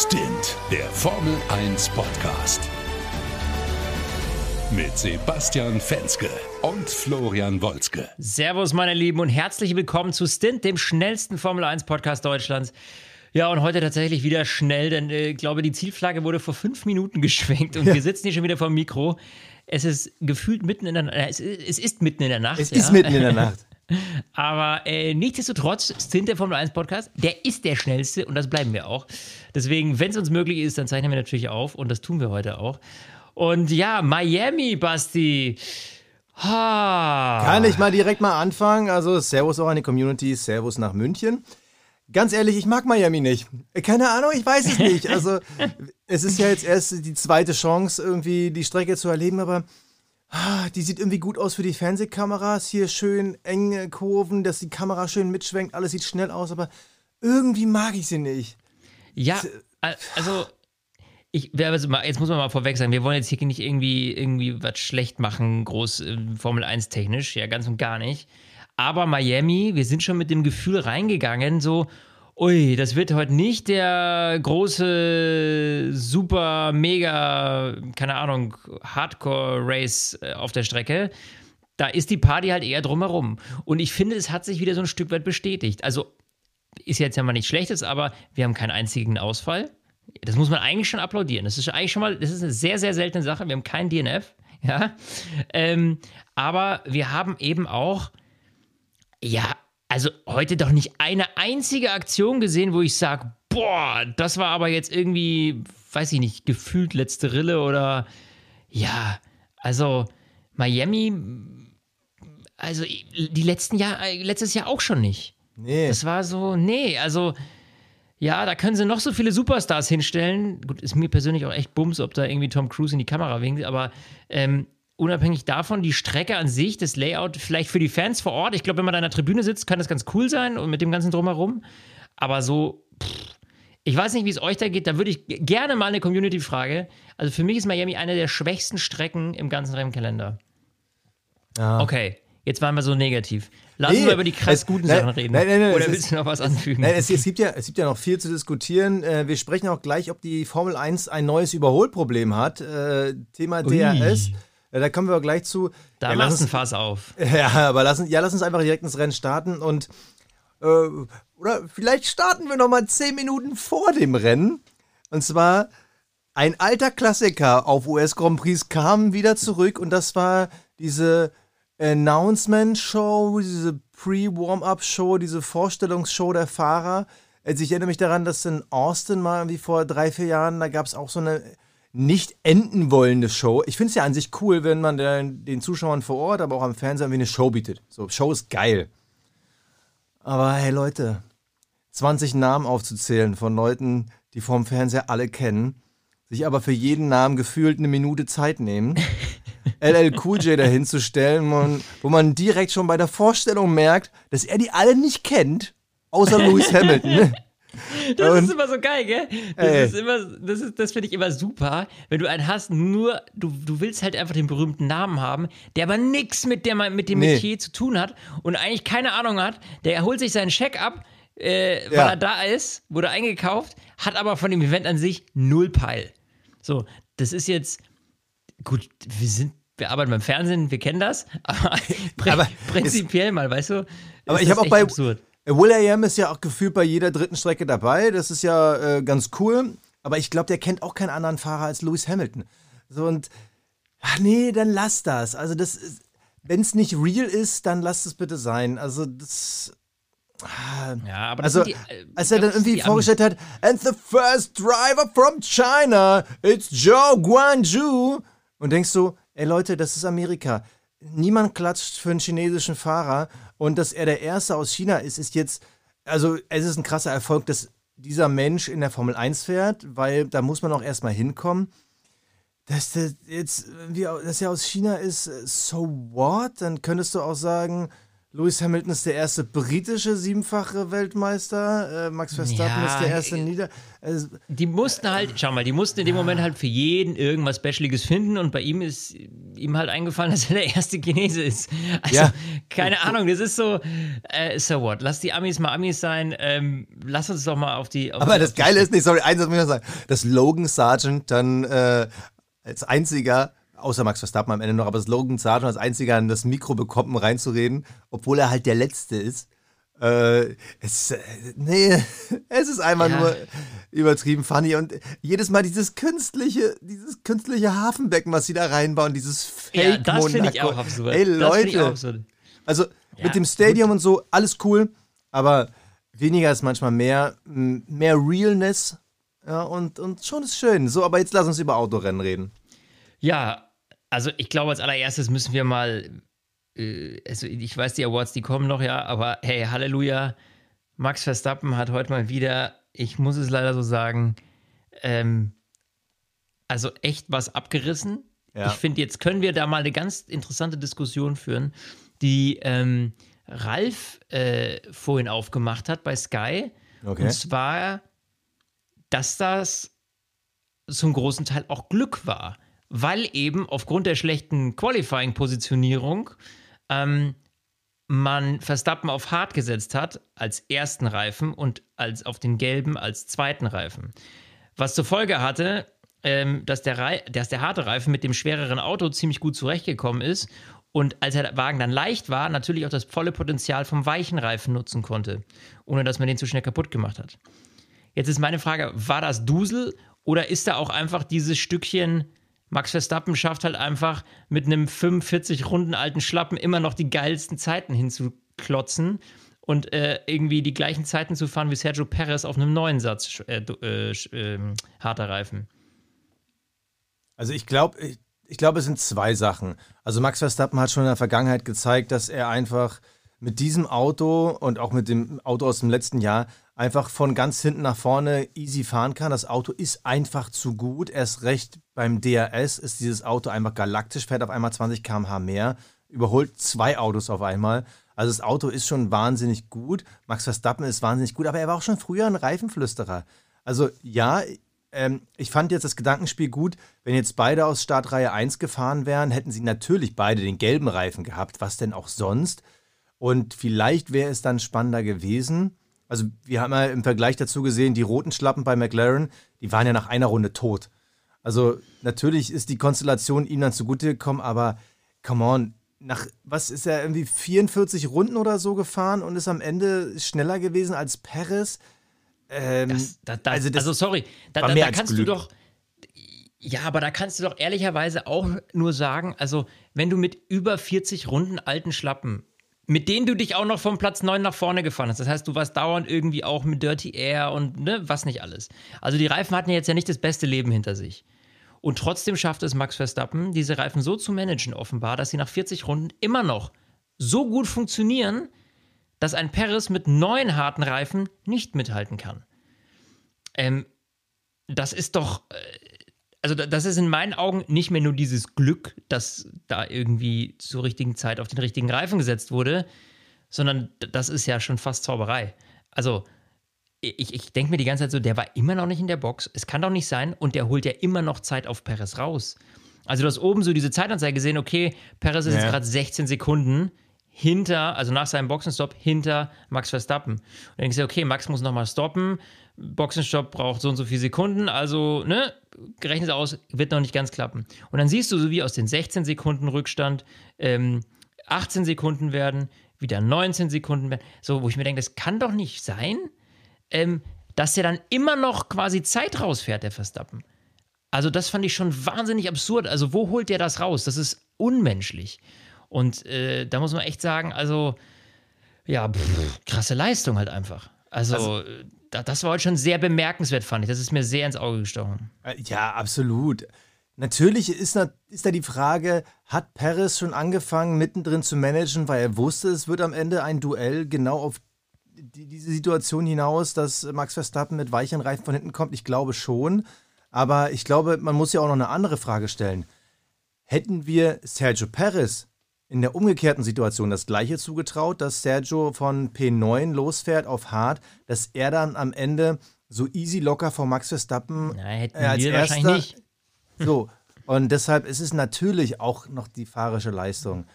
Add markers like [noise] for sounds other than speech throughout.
Stint, der Formel 1 Podcast. Mit Sebastian Fenske und Florian Wolzke. Servus, meine Lieben, und herzlich willkommen zu Stint, dem schnellsten Formel 1 Podcast Deutschlands. Ja, und heute tatsächlich wieder schnell, denn äh, ich glaube, die Zielflagge wurde vor fünf Minuten [laughs] geschwenkt und ja. wir sitzen hier schon wieder vor dem Mikro. Es ist gefühlt mitten in der Nacht. Äh, es, es, ist mitten in der Nacht. Es ja. ist mitten in der Nacht. Aber äh, nichtsdestotrotz sind der Formel 1 Podcast, der ist der schnellste und das bleiben wir auch. Deswegen, wenn es uns möglich ist, dann zeichnen wir natürlich auf und das tun wir heute auch. Und ja, Miami, Basti. Ha. Kann ich mal direkt mal anfangen? Also, Servus auch an die Community, Servus nach München. Ganz ehrlich, ich mag Miami nicht. Keine Ahnung, ich weiß es nicht. Also, [laughs] es ist ja jetzt erst die zweite Chance, irgendwie die Strecke zu erleben, aber die sieht irgendwie gut aus für die Fernsehkameras. Hier schön enge Kurven, dass die Kamera schön mitschwenkt. Alles sieht schnell aus, aber irgendwie mag ich sie nicht. Ja, also ich, jetzt muss man mal vorweg sagen, wir wollen jetzt hier nicht irgendwie, irgendwie was schlecht machen, groß äh, Formel 1 technisch, ja, ganz und gar nicht. Aber Miami, wir sind schon mit dem Gefühl reingegangen, so, ui, das wird heute nicht der große, super, mega, keine Ahnung, Hardcore-Race äh, auf der Strecke. Da ist die Party halt eher drumherum. Und ich finde, es hat sich wieder so ein Stück weit bestätigt. Also ist jetzt ja mal nichts Schlechtes, aber wir haben keinen einzigen Ausfall. Das muss man eigentlich schon applaudieren. Das ist eigentlich schon mal, das ist eine sehr, sehr seltene Sache. Wir haben keinen DNF. Ja. Ähm, aber wir haben eben auch, ja, also heute doch nicht eine einzige Aktion gesehen, wo ich sage, boah, das war aber jetzt irgendwie, weiß ich nicht, gefühlt letzte Rille oder ja, also Miami, also die letzten Jahr, letztes Jahr auch schon nicht. Nee. Das war so, nee, also ja, da können sie noch so viele Superstars hinstellen. Gut, ist mir persönlich auch echt Bums, ob da irgendwie Tom Cruise in die Kamera winkt, aber ähm, unabhängig davon, die Strecke an sich, das Layout, vielleicht für die Fans vor Ort. Ich glaube, wenn man da in der Tribüne sitzt, kann das ganz cool sein und mit dem ganzen Drumherum. Aber so, pff, ich weiß nicht, wie es euch da geht. Da würde ich gerne mal eine Community-Frage. Also für mich ist Miami eine der schwächsten Strecken im ganzen Rennkalender. Ja. Okay, jetzt waren wir so negativ. Lass uns nee, mal über die krass guten nein, Sachen reden. Nein, nein, nein, Oder willst du noch was anfügen? Nein, es, es, gibt ja, es gibt ja noch viel zu diskutieren. Äh, wir sprechen auch gleich, ob die Formel 1 ein neues Überholproblem hat. Äh, Thema DRS. Ui. Da kommen wir gleich zu. Da ja, lass uns Fass auf. [laughs] Ja, aber lass, ja, lass uns einfach direkt ins Rennen starten und äh, oder vielleicht starten wir noch mal zehn Minuten vor dem Rennen. Und zwar ein alter Klassiker auf US Grand Prix kam wieder zurück und das war diese Announcement Show, diese Pre-Warm-Up-Show, diese Vorstellungsshow der Fahrer. Also ich erinnere mich daran, dass in Austin mal wie vor drei, vier Jahren, da gab es auch so eine nicht enden wollende Show. Ich finde es ja an sich cool, wenn man den, den Zuschauern vor Ort, aber auch am Fernseher wie eine Show bietet. So, Show ist geil. Aber hey Leute, 20 Namen aufzuzählen von Leuten, die vorm Fernseher alle kennen, sich aber für jeden Namen gefühlt eine Minute Zeit nehmen, [laughs] LL Cool J dahinzustellen, man, wo man direkt schon bei der Vorstellung merkt, dass er die alle nicht kennt, außer Lewis Hamilton. [laughs] Das und, ist immer so geil, gell? Das ey. ist immer, das ist, das finde ich immer super, wenn du einen hast, nur, du, du willst halt einfach den berühmten Namen haben, der aber nichts mit, mit dem nee. Metier zu tun hat und eigentlich keine Ahnung hat, der holt sich seinen Scheck ab, äh, weil ja. er da ist, wurde eingekauft, hat aber von dem Event an sich null Peil. So, das ist jetzt, gut, wir sind, wir arbeiten beim Fernsehen, wir kennen das, [laughs] aber, aber prinzipiell mal, weißt du? Aber ich habe auch bei, absurd. Will.i.am ist ja auch gefühlt bei jeder dritten Strecke dabei. Das ist ja äh, ganz cool. Aber ich glaube, der kennt auch keinen anderen Fahrer als Lewis Hamilton. So und, ach nee, dann lass das. Also das wenn es nicht real ist, dann lass es bitte sein. Also das. Ah, ja, aber das also, die, äh, als er dann irgendwie vorgestellt hat, and the first driver from China, it's Zhou Guanju. Und denkst du, ey Leute, das ist Amerika. Niemand klatscht für einen chinesischen Fahrer und dass er der Erste aus China ist, ist jetzt, also es ist ein krasser Erfolg, dass dieser Mensch in der Formel 1 fährt, weil da muss man auch erstmal hinkommen. Dass der jetzt, dass er aus China ist, so what? Dann könntest du auch sagen, Lewis Hamilton ist der erste britische siebenfache Weltmeister. Äh, Max Verstappen Ja, ist der erste Nieder. Äh, Die mussten halt, schau mal, die mussten in dem Moment halt für jeden irgendwas Specialiges finden und bei ihm ist ihm halt eingefallen, [laughs] dass er der erste Chinese ist. Also, Ja. keine Ahnung, das ist so, äh, so what? Lass die Amis mal Amis sein, ähm, lass uns doch mal auf die. Auf aber die, das Geile ist nicht, sorry, eins muss ich noch sagen, dass Logan Sargent dann äh, als einziger, außer Max Verstappen am Ende noch, aber Logan Sargent als einziger das Mikro bekommt, um reinzureden, obwohl er halt der Letzte ist. Äh, es, äh, nee, [laughs] es ist einfach Ja. nur übertrieben funny und jedes Mal dieses künstliche, dieses künstliche Hafenbecken, was sie da reinbauen, dieses Fake Ja, das finde ich auch absurd. Ey Leute, absurd. also Ja, mit dem Stadium und so, alles cool, aber weniger ist manchmal mehr, mehr Realness. Ja, und, und schon ist schön. So, aber jetzt lass uns über Autorennen reden. Ja, also ich glaube, als allererstes müssen wir mal, äh, also ich weiß, die Awards, die kommen noch, ja, aber hey, Halleluja, Max Verstappen hat heute mal wieder, ich muss es leider so sagen, ähm, also echt was abgerissen. Ja. Ich finde, jetzt können wir da mal eine ganz interessante Diskussion führen, die ähm, Ralf äh, vorhin aufgemacht hat bei Sky. Okay. Und zwar, dass das zum großen Teil auch Glück war, weil eben aufgrund der schlechten Qualifying-Positionierung ähm, man Verstappen auf hart gesetzt hat als ersten Reifen und als auf den gelben als zweiten Reifen. Was zur Folge hatte, ähm, dass, der dass der harte Reifen mit dem schwereren Auto ziemlich gut zurechtgekommen ist und als der Wagen dann leicht war, natürlich auch das volle Potenzial vom weichen Reifen nutzen konnte, ohne dass man den zu schnell kaputt gemacht hat. Jetzt ist meine Frage, war das Dusel oder ist da auch einfach dieses Stückchen, Max Verstappen schafft halt einfach mit einem 45 Runden alten Schlappen immer noch die geilsten Zeiten hinzuklotzen und äh, irgendwie die gleichen Zeiten zu fahren wie Sergio Perez auf einem neuen Satz äh, äh, ähm, harter Reifen. Also ich glaube, ich, ich glaube, es sind zwei Sachen. Also Max Verstappen hat schon in der Vergangenheit gezeigt, dass er einfach mit diesem Auto und auch mit dem Auto aus dem letzten Jahr einfach von ganz hinten nach vorne easy fahren kann. Das Auto ist einfach zu gut. Erst recht beim DRS ist dieses Auto einfach galaktisch, fährt auf einmal 20 km/h mehr, überholt zwei Autos auf einmal. Also das Auto ist schon wahnsinnig gut. Max Verstappen ist wahnsinnig gut, aber er war auch schon früher ein Reifenflüsterer. Also ja, ähm, ich fand jetzt das Gedankenspiel gut. Wenn jetzt beide aus Startreihe 1 gefahren wären, hätten sie natürlich beide den gelben Reifen gehabt. Was denn auch sonst? Und vielleicht wäre es dann spannender gewesen. Also, wir haben ja im Vergleich dazu gesehen, die roten Schlappen bei McLaren, die waren ja nach einer Runde tot. Also, natürlich ist die Konstellation ihm dann zugute gekommen, aber come on, nach, was ist er, irgendwie 44 Runden oder so gefahren und ist am Ende schneller gewesen als Perez? Ähm, Das, da, da, also also, sorry, da, da, kannst Glück. du doch. Ja, aber da kannst du doch ehrlicherweise auch nur sagen, also wenn du mit über 40 Runden alten Schlappen, mit denen du dich auch noch vom Platz 9 nach vorne gefahren hast, das heißt, du warst dauernd irgendwie auch mit Dirty Air und ne, was nicht alles. Also die Reifen hatten jetzt ja nicht das beste Leben hinter sich. Und trotzdem schafft es Max Verstappen, diese Reifen so zu managen, offenbar, dass sie nach 40 Runden immer noch so gut funktionieren, dass ein Perez mit neun harten Reifen nicht mithalten kann. Ähm, das ist doch, äh, also da- das ist in meinen Augen nicht mehr nur dieses Glück, dass da irgendwie zur richtigen Zeit auf den richtigen Reifen gesetzt wurde, sondern das ist ja schon fast Zauberei. Also ich, ich denke mir die ganze Zeit so, der war immer noch nicht in der Box. Es kann doch nicht sein und der holt ja immer noch Zeit auf Perez raus. Also du hast oben so diese Zeitanzeige gesehen, okay, Perez ist Ja. jetzt gerade 16 Sekunden hinter, also nach seinem Boxenstopp, hinter Max Verstappen. Und dann denkst du, okay, Max muss nochmal stoppen, Boxenstopp braucht so und so viele Sekunden, also, ne, gerechnet aus, wird noch nicht ganz klappen. Und dann siehst du, so wie aus den 16 Sekunden Rückstand ähm, 18 Sekunden werden, wieder 19 Sekunden werden, so, wo ich mir denke, das kann doch nicht sein, ähm, dass der dann immer noch quasi Zeit rausfährt, der Verstappen. Also das fand ich schon wahnsinnig absurd. Also wo holt der das raus? Das ist unmenschlich. Und äh, da muss man echt sagen, also ja, pff, krasse Leistung halt einfach. Also, äh, da, das war heute schon sehr bemerkenswert, fand ich. Das ist mir sehr ins Auge gestochen. Äh, Ja, absolut. Natürlich ist, ist da die Frage, hat Perez schon angefangen, mittendrin zu managen, weil er wusste, es wird am Ende ein Duell genau auf die, diese Situation hinaus, dass Max Verstappen mit weichen Reifen von hinten kommt? Ich glaube schon. Aber ich glaube, man muss ja auch noch eine andere Frage stellen. Hätten wir Sergio Perez in der umgekehrten Situation das gleiche zugetraut, dass Sergio von P9 losfährt auf Hard, dass er dann am Ende so easy locker vor Max Verstappen Na, hätten äh, als wir erster. wahrscheinlich nicht. So, und deshalb ist es natürlich auch noch die fahrische Leistung.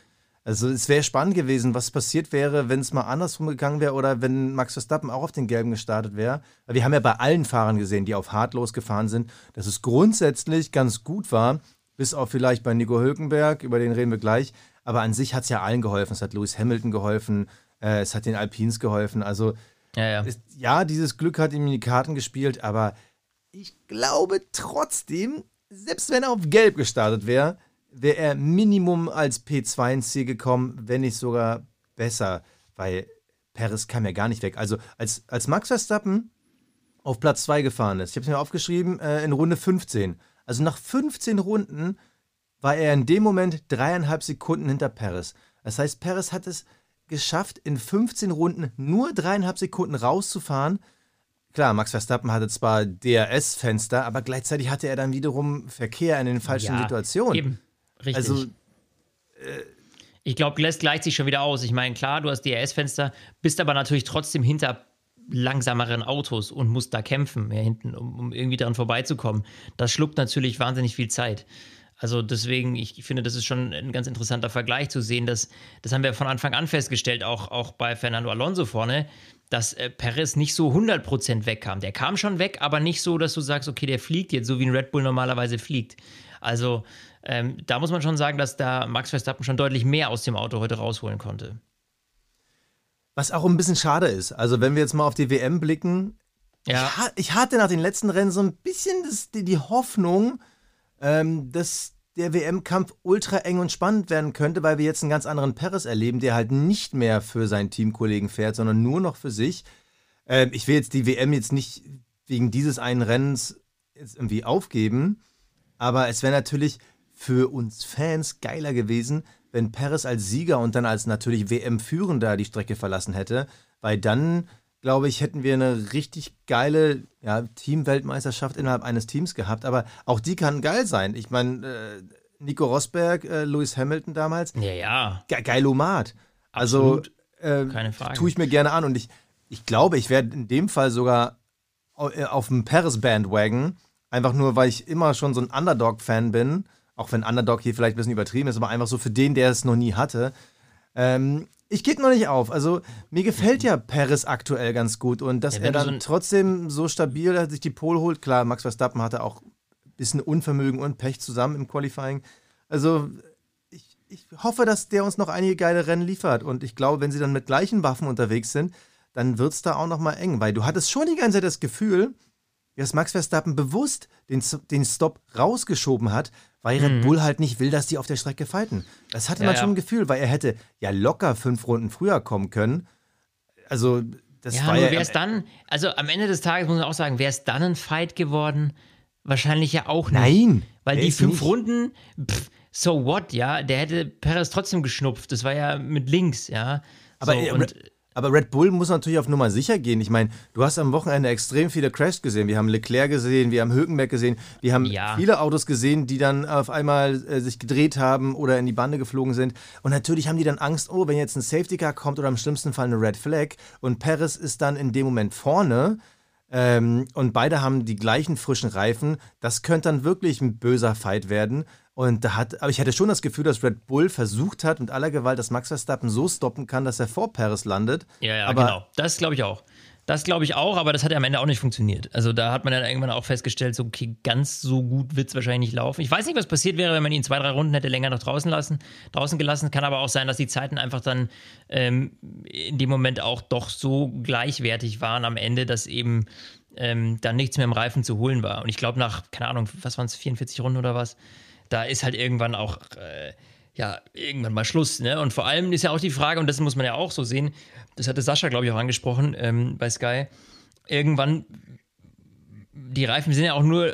Also es wäre spannend gewesen, was passiert wäre, wenn es mal andersrum gegangen wäre oder wenn Max Verstappen auch auf den Gelben gestartet wäre. Wir haben ja bei allen Fahrern gesehen, die auf Hard losgefahren sind, dass es grundsätzlich ganz gut war, bis auf vielleicht bei Nico Hülkenberg, über den reden wir gleich. Aber an sich hat es ja allen geholfen. Es hat Lewis Hamilton geholfen, äh, es hat den Alpines geholfen. Also Ja, ja. ist, ja, dieses Glück hat ihm in die Karten gespielt, aber ich glaube trotzdem, selbst wenn er auf Gelb gestartet wäre, wäre er Minimum als P2 ins Ziel gekommen, wenn nicht sogar besser, weil Perez kam ja gar nicht weg. Also als, als Max Verstappen auf Platz 2 gefahren ist, ich habe es mir aufgeschrieben, äh, in Runde 15. Also nach 15 Runden war er in dem Moment dreieinhalb Sekunden hinter Perez. Das heißt, Perez hat es geschafft, in 15 Runden nur dreieinhalb Sekunden rauszufahren. Klar, Max Verstappen hatte zwar DRS-Fenster, aber gleichzeitig hatte er dann wiederum Verkehr in den falschen ja, Situationen. Eben. Richtig. Also, ich glaube, lässt gleicht sich schon wieder aus. Ich meine, klar, du hast DRS-Fenster, bist aber natürlich trotzdem hinter langsameren Autos und musst da kämpfen, mehr hinten, um, um irgendwie daran vorbeizukommen. Das schluckt natürlich wahnsinnig viel Zeit. Also deswegen, ich finde, das ist schon ein ganz interessanter Vergleich zu sehen, dass, das haben wir von Anfang an festgestellt, auch, auch bei Fernando Alonso vorne, dass äh, Perez nicht so 100% wegkam. Der kam schon weg, aber nicht so, dass du sagst, okay, der fliegt jetzt, so wie ein Red Bull normalerweise fliegt. Also ähm, da muss man schon sagen, dass da Max Verstappen schon deutlich mehr aus dem Auto heute rausholen konnte. Was auch ein bisschen schade ist. Also, wenn wir jetzt mal auf die WM blicken, Ja. ich, ha ich hatte nach den letzten Rennen so ein bisschen das, die, die Hoffnung, ähm, dass der WM-Kampf ultra eng und spannend werden könnte, weil wir jetzt einen ganz anderen Perez erleben, der halt nicht mehr für seinen Teamkollegen fährt, sondern nur noch für sich. Ähm, ich will jetzt die WM jetzt nicht wegen dieses einen Rennens jetzt irgendwie aufgeben, aber es wäre natürlich für uns Fans geiler gewesen, wenn Perez als Sieger und dann als natürlich WM-Führender die Strecke verlassen hätte, weil dann, glaube ich, hätten wir eine richtig geile ja, Teamweltmeisterschaft innerhalb eines Teams gehabt. Aber auch die kann geil sein. Ich meine, äh, Nico Rosberg, äh, Lewis Hamilton damals, Ja, ja. ge geilomat. Also äh, Keine Frage. tue ich mir gerne an und ich, ich glaube, ich werde in dem Fall sogar äh, auf dem Paris-Bandwagon, einfach nur, weil ich immer schon so ein Underdog-Fan bin, auch wenn Underdog hier vielleicht ein bisschen übertrieben ist, aber einfach so für den, der es noch nie hatte. Ähm, ich gebe noch nicht auf. Also mir gefällt ja Paris aktuell ganz gut und dass Ja, er dann so ein- trotzdem so stabil sich die Pole holt. Klar, Max Verstappen hatte auch ein bisschen Unvermögen und Pech zusammen im Qualifying. Also ich, ich hoffe, dass der uns noch einige geile Rennen liefert. Und ich glaube, wenn sie dann mit gleichen Waffen unterwegs sind, dann wird es da auch noch mal eng. Weil du hattest schon die ganze Zeit das Gefühl, dass Max Verstappen bewusst den, den Stop rausgeschoben hat, weil Red Bull halt nicht will, dass die auf der Strecke fighten. Das hatte Mhm. Ja, man schon ein Gefühl, weil er hätte ja locker fünf Runden früher kommen können. Also das Ja, war ja... wäre es dann, also am Ende des Tages muss man auch sagen, wäre es dann ein Fight geworden? Wahrscheinlich ja auch nicht. Nein, Weil die fünf nicht. Runden, pff, so what, ja, der hätte Perez trotzdem geschnupft. Das war ja mit links, ja. Aber, so, äh, und, aber Red Bull muss natürlich auf Nummer sicher gehen. Ich meine, du hast am Wochenende extrem viele Crashs gesehen. Wir haben Leclerc gesehen, wir haben Hülkenberg gesehen, wir haben Ja. viele Autos gesehen, die dann auf einmal äh, sich gedreht haben oder in die Bande geflogen sind. Und natürlich haben die dann Angst, oh, wenn jetzt ein Safety Car kommt oder im schlimmsten Fall eine Red Flag und Perez ist dann in dem Moment vorne. Ähm, und beide haben die gleichen frischen Reifen. Das könnte dann wirklich ein böser Fight werden. Und da hat, aber ich hatte schon das Gefühl, dass Red Bull versucht hat, mit aller Gewalt, dass Max Verstappen so stoppen kann, dass er vor Perez landet. ja, ja, aber genau. Das glaube ich auch. Das glaube ich auch, aber das hat ja am Ende auch nicht funktioniert. Also da hat man dann irgendwann auch festgestellt, so, okay, ganz so gut wird es wahrscheinlich nicht laufen. Ich weiß nicht, was passiert wäre, wenn man ihn zwei, drei Runden hätte länger noch draußen lassen, draußen gelassen. Kann aber auch sein, dass die Zeiten einfach dann ähm, in dem Moment auch doch so gleichwertig waren am Ende, dass eben ähm, dann nichts mehr im Reifen zu holen war. Und ich glaube, nach, keine Ahnung, was waren es, 44 Runden oder was, da ist halt irgendwann auch, äh, ja, irgendwann mal Schluss. Ne? Und vor allem ist ja auch die Frage, und das muss man ja auch so sehen, das hatte Sascha, glaube ich, auch angesprochen ähm, bei Sky, irgendwann, die Reifen sind ja auch nur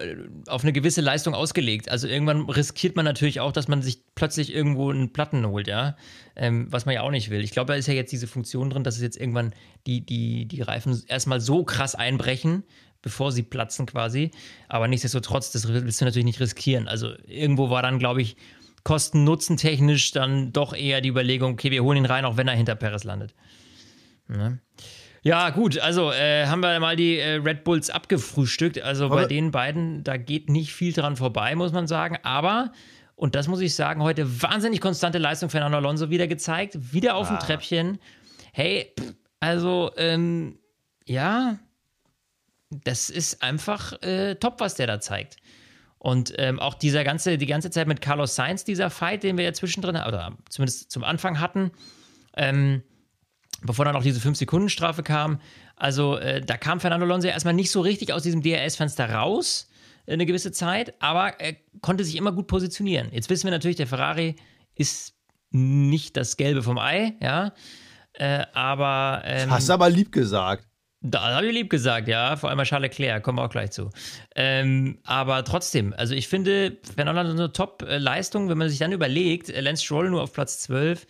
auf eine gewisse Leistung ausgelegt. Also irgendwann riskiert man natürlich auch, dass man sich plötzlich irgendwo einen Platten holt, ja. Ähm, was man ja auch nicht will. Ich glaube, da ist ja jetzt diese Funktion drin, dass es jetzt irgendwann die, die, die Reifen erstmal so krass einbrechen, bevor sie platzen quasi. Aber nichtsdestotrotz, das willst du natürlich nicht riskieren. Also irgendwo war dann, glaube ich, Kosten-Nutzen technisch dann doch eher die Überlegung, okay, wir holen ihn rein, auch wenn er hinter Perez landet. Ne? Ja, gut, also äh, haben wir mal die äh, Red Bulls abgefrühstückt. Also Aber bei den beiden, da geht nicht viel dran vorbei, muss man sagen. Aber, und das muss ich sagen, heute wahnsinnig konstante Leistung Fernando Alonso wieder gezeigt. Wieder auf dem Ah. Treppchen. Hey, also, ähm, ja, das ist einfach äh, top, was der da zeigt. Und ähm, auch dieser ganze, die ganze Zeit mit Carlos Sainz, dieser Fight, den wir ja zwischendrin, oder zumindest zum Anfang hatten, ähm, bevor dann auch diese 5-Sekunden-Strafe kam. Also äh, da kam Fernando Alonso erstmal nicht so richtig aus diesem DRS-Fenster raus, äh, eine gewisse Zeit, aber er konnte sich immer gut positionieren. Jetzt wissen wir natürlich, der Ferrari ist nicht das Gelbe vom Ei, ja. Äh, aber ähm, Hast du aber lieb gesagt. Da habe ich lieb gesagt, ja. Vor allem bei Charles Leclerc, kommen wir auch gleich zu. Ähm, aber trotzdem, also ich finde, Fernando hat eine Top-Leistung, wenn man sich dann überlegt, äh, Lance Stroll nur auf Platz 12,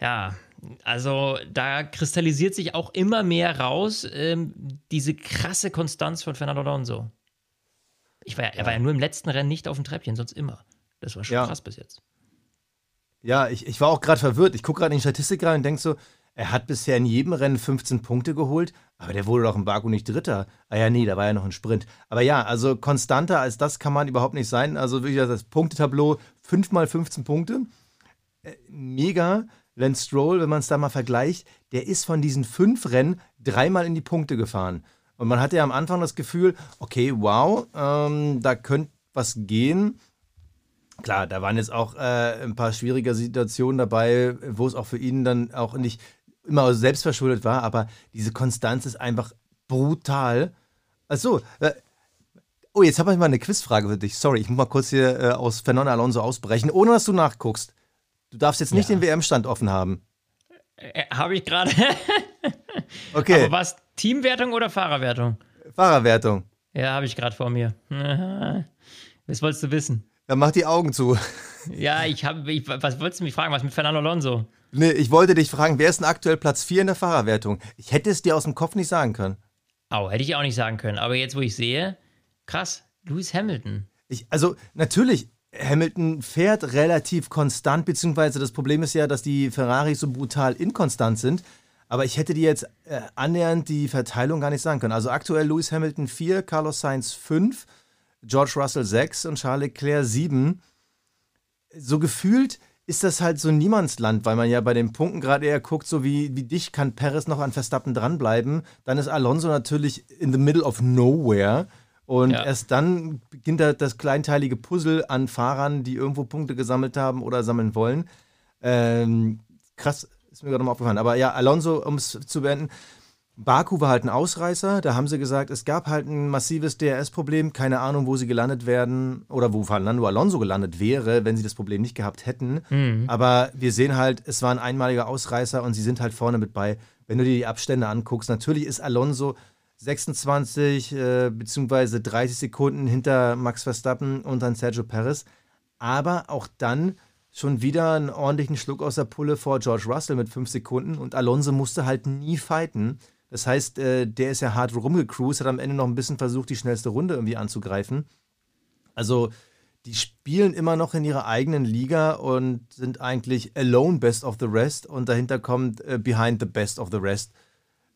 ja, also da kristallisiert sich auch immer mehr raus, ähm, diese krasse Konstanz von Fernando Alonso. Ich war ja, Er war ja nur im letzten Rennen nicht auf dem Treppchen, sonst immer. Das war schon Ja. krass bis jetzt. Ja, ich, ich war auch gerade verwirrt. Ich gucke gerade in die Statistik rein und denke so, er hat bisher in jedem Rennen 15 Punkte geholt, aber der wurde doch im Baku nicht Dritter. Ah ja, nee, da war ja noch ein Sprint. Aber ja, also konstanter als das kann man überhaupt nicht sein. Also wirklich das Punktetableau 5 mal 15 Punkte. Äh, mega. Lance Stroll, wenn man es da mal vergleicht, der ist von diesen fünf Rennen dreimal in die Punkte gefahren. Und man hatte ja am Anfang das Gefühl, okay, wow, ähm, da könnte was gehen. Klar, da waren jetzt auch äh, ein paar schwierige Situationen dabei, wo es auch für ihn dann auch nicht immer selbst verschuldet war, aber diese Konstanz ist einfach brutal. Achso, äh, oh, jetzt habe ich mal eine Quizfrage für dich. Sorry, ich muss mal kurz hier äh, aus Fernando Alonso ausbrechen, ohne dass du nachguckst. Du darfst jetzt nicht Ja. den WM-Stand offen haben. Äh, habe ich gerade. [laughs] Okay, Aber was? Teamwertung oder Fahrerwertung? Fahrerwertung. Ja, habe ich gerade vor mir. [laughs] Was wolltest du wissen? Dann mach die Augen zu. Ja, ich habe. Was wolltest du mich fragen? Was mit Fernando Alonso? Nee, ich wollte dich fragen, wer ist denn aktuell Platz 4 in der Fahrerwertung? Ich hätte es dir aus dem Kopf nicht sagen können. Au, hätte ich auch nicht sagen können. Aber jetzt, wo ich sehe, krass, Lewis Hamilton. Ich, also natürlich, Hamilton fährt relativ konstant, beziehungsweise das Problem ist ja, dass die Ferraris so brutal inkonstant sind. Aber ich hätte dir jetzt äh, annähernd die Verteilung gar nicht sagen können. Also aktuell Lewis Hamilton 4, Carlos Sainz 5, George Russell 6 und Charles Leclerc 7. So gefühlt ist das halt so Niemandsland, weil man ja bei den Punkten gerade eher guckt, so wie, wie dicht kann Perez noch an Verstappen dranbleiben. Dann ist Alonso natürlich in the middle of nowhere. Und Ja. erst dann beginnt da das kleinteilige Puzzle an Fahrern, die irgendwo Punkte gesammelt haben oder sammeln wollen. Ähm, krass, ist mir gerade mal aufgefallen. Aber ja, Alonso, um es zu beenden, Baku war halt ein Ausreißer. Da haben sie gesagt, es gab halt ein massives DRS-Problem. Keine Ahnung, wo sie gelandet werden oder wo Fernando Alonso gelandet wäre, wenn sie das Problem nicht gehabt hätten. Aber wir sehen halt, es war ein einmaliger Ausreißer und sie sind halt vorne mit bei. Wenn du dir die Abstände anguckst, natürlich ist Alonso 26 äh, bzw. 30 Sekunden hinter Max Verstappen und dann Sergio Perez. Aber auch dann schon wieder einen ordentlichen Schluck aus der Pulle vor George Russell mit 5 Sekunden und Alonso musste halt nie fighten. Das heißt, äh, der ist ja hart rumgecruised, hat am Ende noch ein bisschen versucht, die schnellste Runde irgendwie anzugreifen. Also, die spielen immer noch in ihrer eigenen Liga und sind eigentlich alone best of the rest und dahinter kommt äh, behind the best of the rest.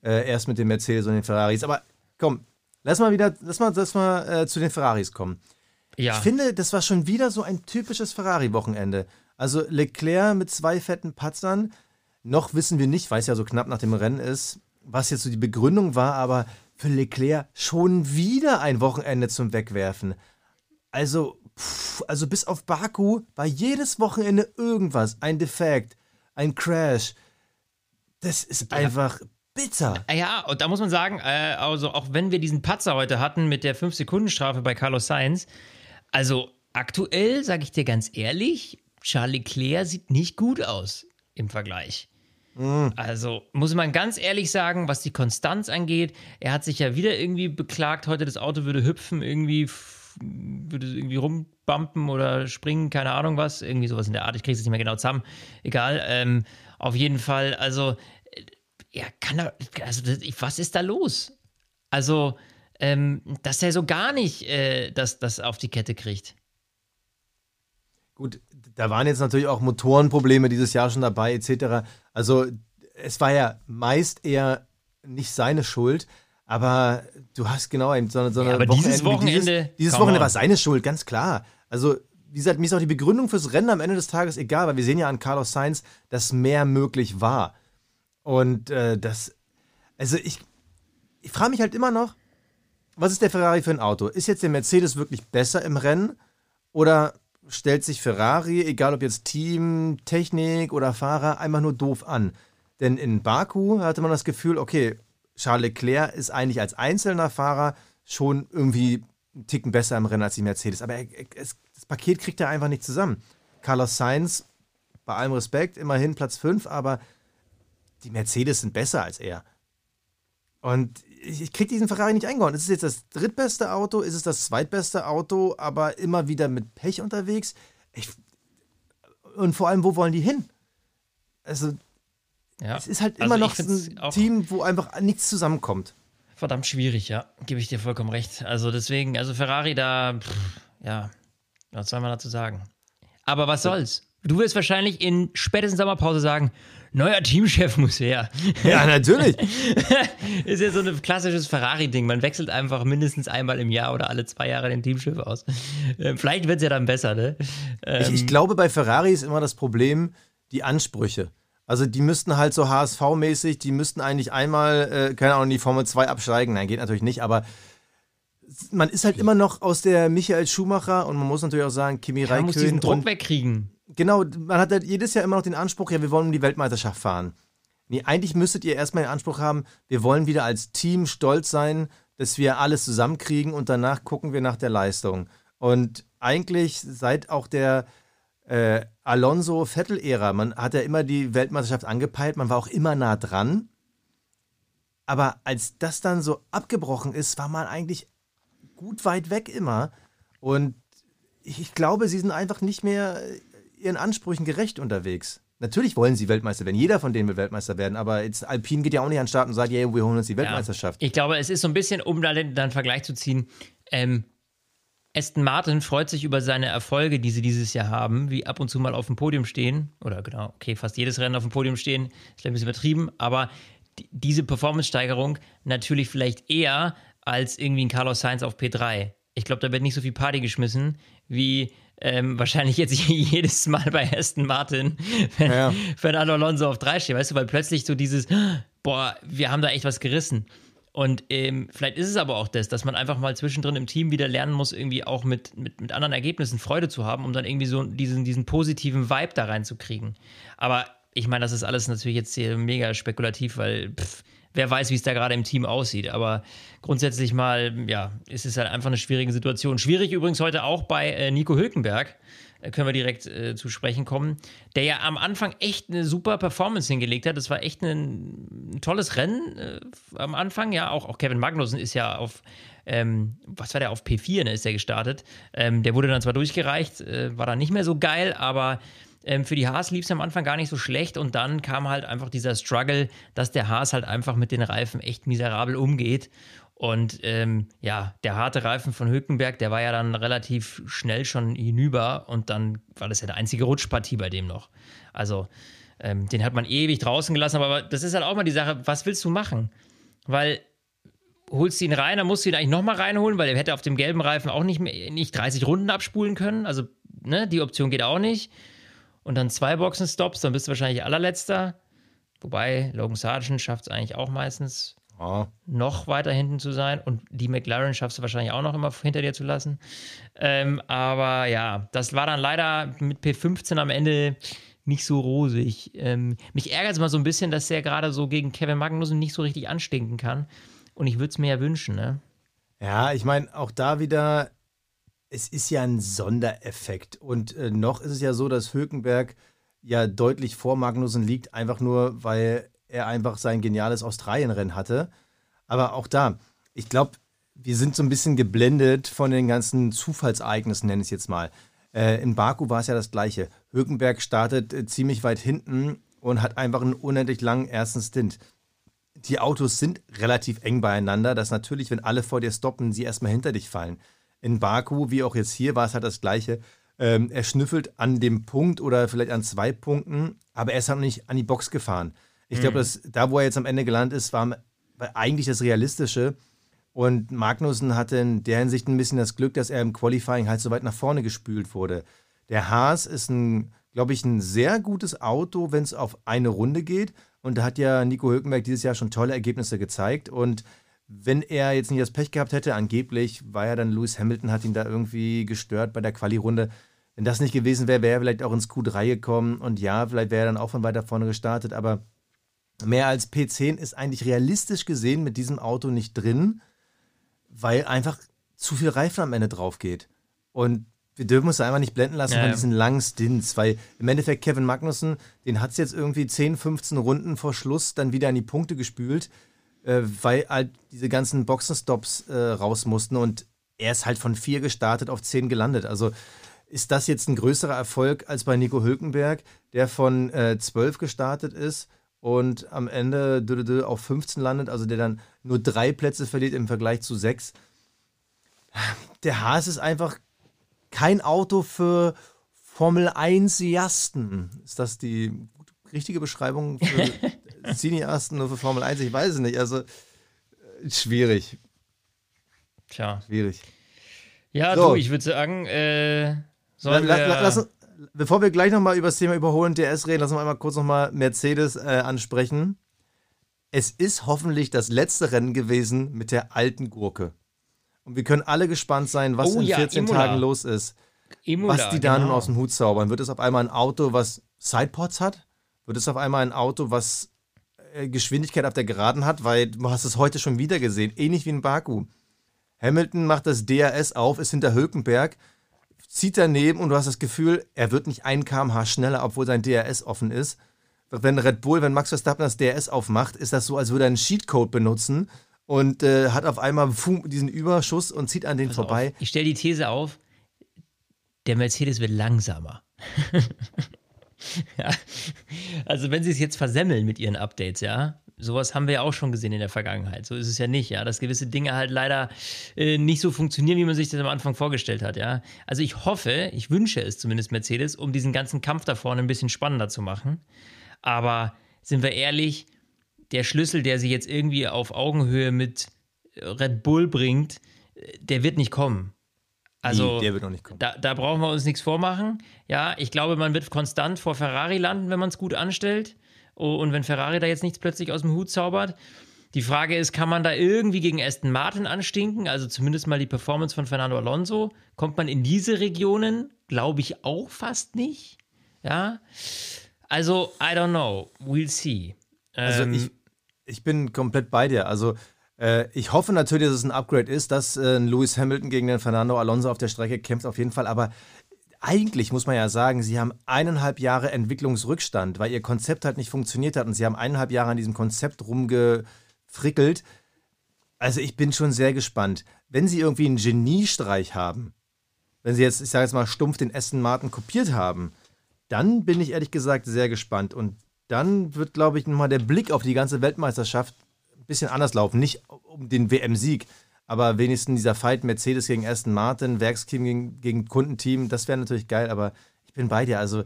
Äh, erst mit den Mercedes und den Ferraris. Aber komm, lass mal wieder, lass mal, lass mal äh, zu den Ferraris kommen. Ja. Ich finde, das war schon wieder so ein typisches Ferrari-Wochenende. Also Leclerc mit zwei fetten Patzern. Noch wissen wir nicht, weil es ja so knapp nach dem Rennen ist, was jetzt so die Begründung war, aber für Leclerc schon wieder ein Wochenende zum Wegwerfen. Also, pff, also bis auf Baku war jedes Wochenende irgendwas. Ein Defekt, ein Crash. Das ist einfach bitter. Ja, und da muss man sagen, äh, also auch wenn wir diesen Patzer heute hatten mit der 5-Sekunden-Strafe bei Carlos Sainz, also aktuell, sage ich dir ganz ehrlich, Charles Leclerc sieht nicht gut aus im Vergleich. Also muss man ganz ehrlich sagen, was die Konstanz angeht, er hat sich ja wieder irgendwie beklagt, heute das Auto würde hüpfen, irgendwie würde irgendwie rumbumpen oder springen, keine Ahnung was, irgendwie sowas in der Art. Ich kriege es nicht mehr genau zusammen. Egal. Ähm, auf jeden Fall, also ja, kann er, also was ist da los? Also, ähm, dass er so gar nicht äh, das, das auf die Kette kriegt. gut, da waren jetzt natürlich auch Motorenprobleme dieses Jahr schon dabei, etc. Also es war ja meist eher nicht seine Schuld, aber du hast genau so, so eine ja, aber Wochenende dieses Wochenende, dieses, dieses Wochenende war seine Schuld, ganz klar. Also wie gesagt, mir ist auch die Begründung fürs Rennen am Ende des Tages egal, weil wir sehen ja an Carlos Sainz, dass mehr möglich war. Und äh, das, also ich, ich frage mich halt immer noch, was ist der Ferrari für ein Auto? Ist jetzt der Mercedes wirklich besser im Rennen oder stellt sich Ferrari, egal ob jetzt Team, Technik oder Fahrer, einfach nur doof an? Denn in Baku hatte man das Gefühl, okay, Charles Leclerc ist eigentlich als einzelner Fahrer schon irgendwie einen Ticken besser im Rennen als die Mercedes. Aber er, es, das Paket kriegt er einfach nicht zusammen. Carlos Sainz, bei allem Respekt, immerhin Platz 5, aber die Mercedes sind besser als er. Und ich, ich kriege diesen Ferrari nicht eingehauen. Ist es jetzt das drittbeste Auto? Ist es das zweitbeste Auto, aber immer wieder mit Pech unterwegs? Ich, und vor allem, wo wollen die hin? Also, ja. es ist halt immer also noch ein Team, wo einfach nichts zusammenkommt. Verdammt schwierig, ja. Gebe ich dir vollkommen recht. Also deswegen, also Ferrari da, pff, ja, was soll man dazu sagen? Aber was soll's? Du wirst wahrscheinlich in spätestens Sommerpause sagen, neuer Teamchef muss her. Ja, natürlich. [laughs] ist ja so ein klassisches Ferrari-Ding. Man wechselt einfach mindestens einmal im Jahr oder alle zwei Jahre den Teamchef aus. Äh, vielleicht wird es ja dann besser, ne? Ähm, ich, ich ähm, glaube, bei Ferrari ist immer das Problem die Ansprüche. Also die müssten halt so HSV-mäßig, die müssten eigentlich einmal, äh, keine Ahnung, in die Formel 2 absteigen. Nein, geht natürlich nicht, aber man ist halt immer noch aus der Michael Schumacher und man muss natürlich auch sagen, Kimi ja, Räikkönen. Man muss diesen Druck wegkriegen. Genau, man hat halt jedes Jahr immer noch den Anspruch, ja, wir wollen um die Weltmeisterschaft fahren. Nee, eigentlich müsstet ihr erstmal den Anspruch haben, wir wollen wieder als Team stolz sein, dass wir alles zusammenkriegen und danach gucken wir nach der Leistung. Und eigentlich seit auch der äh, Alonso-Vettel-Ära, man hat ja immer die Weltmeisterschaft angepeilt, man war auch immer nah dran. Aber als das dann so abgebrochen ist, war man eigentlich gut weit weg immer. Und ich glaube, sie sind einfach nicht mehr ihren Ansprüchen gerecht unterwegs. Natürlich wollen sie Weltmeister werden. Jeder von denen will Weltmeister werden. Aber jetzt Alpine geht ja auch nicht an den Start und sagt, yeah, wir holen uns die Weltmeisterschaft. Ja, ich glaube, es ist so ein bisschen, um da den, den Vergleich zu ziehen, ähm, Aston Martin freut sich über seine Erfolge, die sie dieses Jahr haben, wie ab und zu mal auf dem Podium stehen. Oder genau, okay, fast jedes Rennen auf dem Podium stehen, ist ein bisschen übertrieben, aber diese Performance-Steigerung natürlich vielleicht eher als irgendwie ein Carlos Sainz auf P3. Ich glaube, da wird nicht so viel Party geschmissen, wie ähm, [laughs] wahrscheinlich jetzt [laughs] jedes Mal bei Aston Martin, wenn ja. Fernando Alonso auf 3 steht, weißt du, weil plötzlich so dieses, boah, wir haben da echt was gerissen. Und ähm, vielleicht ist es aber auch das, dass man einfach mal zwischendrin im Team wieder lernen muss, irgendwie auch mit, mit, mit anderen Ergebnissen Freude zu haben, um dann irgendwie so diesen, diesen positiven Vibe da reinzukriegen. Aber ich meine, das ist alles natürlich jetzt hier mega spekulativ, weil pff, wer weiß, wie es da gerade im Team aussieht. Aber grundsätzlich mal, ja, ist es halt einfach eine schwierige Situation. Schwierig übrigens heute auch bei äh, Nico Hülkenberg. Da können wir direkt äh, zu sprechen kommen, der ja am Anfang echt eine super Performance hingelegt hat. Das war echt ein, ein tolles Rennen äh, am Anfang. Ja, auch, auch Kevin Magnussen ist ja auf, ähm, was war der, auf P4, ne, ist der gestartet. Ähm, der wurde dann zwar durchgereicht, äh, war dann nicht mehr so geil, aber ähm, für die Haas lief es am Anfang gar nicht so schlecht und dann kam halt einfach dieser Struggle, dass der Haas halt einfach mit den Reifen echt miserabel umgeht. Und ähm, ja, der harte Reifen von Hülkenberg, der war ja dann relativ schnell schon hinüber und dann war das ja eine einzige Rutschpartie bei dem noch. Also ähm, den hat man ewig draußen gelassen, aber das ist halt auch mal die Sache, was willst du machen? Weil holst du ihn rein, dann musst du ihn eigentlich nochmal reinholen, weil er hätte auf dem gelben Reifen auch nicht, mehr, nicht 30 Runden abspulen können. Also ne, die Option geht auch nicht und dann zwei Boxen stops, dann bist du wahrscheinlich allerletzter. Wobei Logan Sargent schafft es eigentlich auch meistens oh. noch weiter hinten zu sein und die McLaren schaffst du wahrscheinlich auch noch immer hinter dir zu lassen. Ähm, aber ja, das war dann leider mit P15 am Ende nicht so rosig. Ähm, mich ärgert es mal so ein bisschen, dass der gerade so gegen Kevin Magnussen nicht so richtig anstinken kann. Und ich würde es mir ja wünschen, ne? Ja, ich meine, auch da wieder, es ist ja ein Sondereffekt. Und äh, noch ist es ja so, dass Hülkenberg ja deutlich vor Magnussen liegt, einfach nur, weil er einfach sein geniales Australienrennen hatte. Aber auch da, ich glaube, wir sind so ein bisschen geblendet von den ganzen Zufallsereignissen, nenne ich es jetzt mal. Äh, in Baku war es ja das Gleiche. Hülkenberg startet äh, ziemlich weit hinten und hat einfach einen unendlich langen ersten Stint. Die Autos sind relativ eng beieinander, dass natürlich, wenn alle vor dir stoppen, sie erstmal hinter dich fallen in Baku, wie auch jetzt hier, war es halt das Gleiche. Ähm, er schnüffelt an dem Punkt oder vielleicht an zwei Punkten, aber er ist halt noch nicht an die Box gefahren. Ich glaube, Mhm. da, wo er jetzt am Ende gelandet ist, war eigentlich das Realistische. Und Magnussen hatte in der Hinsicht ein bisschen das Glück, dass er im Qualifying halt so weit nach vorne gespült wurde. Der Haas ist ein, glaube ich, ein sehr gutes Auto, wenn es auf eine Runde geht. Und da hat ja Nico Hülkenberg dieses Jahr schon tolle Ergebnisse gezeigt. Und wenn er jetzt nicht das Pech gehabt hätte, angeblich war ja dann Lewis Hamilton, hat ihn da irgendwie gestört bei der Quali-Runde. Wenn das nicht gewesen wäre, wäre er vielleicht auch ins Q3 gekommen. Und ja, vielleicht wäre er dann auch von weiter vorne gestartet. Aber mehr als P10 ist eigentlich realistisch gesehen mit diesem Auto nicht drin, weil einfach zu viel Reifen am Ende drauf geht. Und wir dürfen uns da einfach nicht blenden lassen Ja, von diesen langen Stints, weil im Endeffekt Kevin Magnussen, den hat es jetzt irgendwie 10, 15 Runden vor Schluss dann wieder in die Punkte gespült, äh, weil halt diese ganzen Boxenstops äh, raus mussten und er ist halt von 4 gestartet auf 10 gelandet. Also ist das jetzt ein größerer Erfolg als bei Nico Hülkenberg, der von äh, 12 gestartet ist und am Ende dü- dü- dü auf 15 landet, also der dann nur drei Plätze verliert im Vergleich zu sechs. Der Haas ist einfach kein Auto für Formel 1-Jasten. Ist das die richtige Beschreibung für [laughs] Cineasten nur für Formel 1? Ich weiß es nicht. Also äh, schwierig, Tja. schwierig. Ja, So. du, ich würde sagen, äh, La, sollen la, wir... la, lass bevor wir gleich nochmal über das Thema Überholen DS reden, lassen wir einmal kurz nochmal Mercedes äh, ansprechen. Es ist hoffentlich das letzte Rennen gewesen mit der alten Gurke. Und wir können alle gespannt sein, was Oh in ja, 14 Imola. Tagen los ist. Imola, was die da nun genau. aus dem Hut zaubern. Wird es auf einmal ein Auto, was Sidepods hat? Wird es auf einmal ein Auto, was Geschwindigkeit auf der Geraden hat? Weil du hast es heute schon wieder gesehen, ähnlich wie in Baku. Hamilton macht das DRS auf, ist hinter Hülkenberg, zieht daneben und du hast das Gefühl, er wird nicht ein kmh schneller, obwohl sein DRS offen ist. Wenn Red Bull, wenn Max Verstappen das DRS aufmacht, ist das so, als würde er einen Cheatcode benutzen und äh, hat auf einmal diesen Überschuss und zieht an den Pass vorbei. Auf. Ich stelle die These auf, der Mercedes wird langsamer. [laughs] [laughs] ja. Also wenn sie es jetzt versemmeln mit ihren Updates, ja, sowas haben wir ja auch schon gesehen in der Vergangenheit. So ist es ja nicht, ja, dass gewisse Dinge halt leider äh, nicht so funktionieren, wie man sich das am Anfang vorgestellt hat, ja. Also ich hoffe, ich wünsche es zumindest Mercedes, um diesen ganzen Kampf da vorne ein bisschen spannender zu machen. Aber sind wir ehrlich, der Schlüssel, der sie jetzt irgendwie auf Augenhöhe mit Red Bull bringt, äh, der wird nicht kommen. Also, der wird noch nicht kommen. da, da brauchen wir uns nichts vormachen. Ja, ich glaube, man wird konstant vor Ferrari landen, wenn man es gut anstellt. Oh, Und wenn Ferrari da jetzt nichts plötzlich aus dem Hut zaubert. Die Frage ist, kann man da irgendwie gegen Aston Martin anstinken? Also zumindest mal die Performance von Fernando Alonso. Kommt man in diese Regionen? Glaube ich auch fast nicht. Ja. Also, I don't know. We'll see. Also Ähm, ich, ich bin komplett bei dir. Also äh, ich hoffe natürlich, dass es ein Upgrade ist, dass äh, Lewis Hamilton gegen den Fernando Alonso auf der Strecke kämpft, auf jeden Fall. Aber eigentlich muss man ja sagen, sie haben eineinhalb Jahre Entwicklungsrückstand, weil ihr Konzept halt nicht funktioniert hat und sie haben eineinhalb Jahre an diesem Konzept rumgefrickelt. Also ich bin schon sehr gespannt. Wenn sie irgendwie einen Geniestreich haben, wenn sie jetzt, ich sage jetzt mal, stumpf den Aston Martin kopiert haben, dann bin ich ehrlich gesagt sehr gespannt. Und dann wird, glaube ich, nochmal der Blick auf die ganze Weltmeisterschaft bisschen anders laufen. Nicht um den WM-Sieg, aber wenigstens dieser Fight Mercedes gegen Aston Martin, Werksteam gegen, gegen Kundenteam, das wäre natürlich geil, aber ich bin bei dir. Also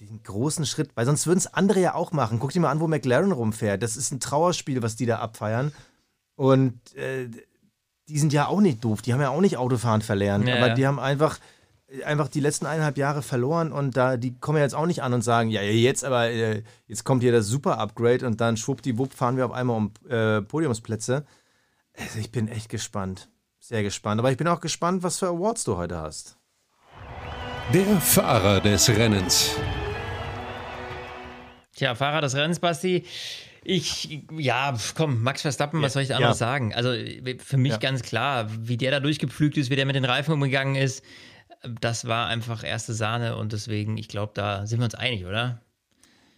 den großen Schritt, weil sonst würden es andere ja auch machen. Guck dir mal an, wo McLaren rumfährt. Das ist ein Trauerspiel, was die da abfeiern. Und äh, die sind ja auch nicht doof. Die haben ja auch nicht Autofahren verlernt. Ja, aber ja. die haben einfach, einfach die letzten eineinhalb Jahre verloren und da, die kommen ja jetzt auch nicht an und sagen, ja, jetzt aber, äh, jetzt kommt hier das Super-Upgrade und dann schwuppdiwupp fahren wir auf einmal um äh, Podiumsplätze. Also ich bin echt gespannt. Sehr gespannt. Aber ich bin auch gespannt, was für Awards du heute hast. Der Fahrer des Rennens. Tja, Fahrer des Rennens, Basti. Ich, ja, komm, Max Verstappen, was soll ich da Ja. anderes sagen? Also für mich Ja. ganz klar, wie der da durchgepflügt ist, wie der mit den Reifen umgegangen ist, das war einfach erste Sahne und deswegen, ich glaube, da sind wir uns einig, oder?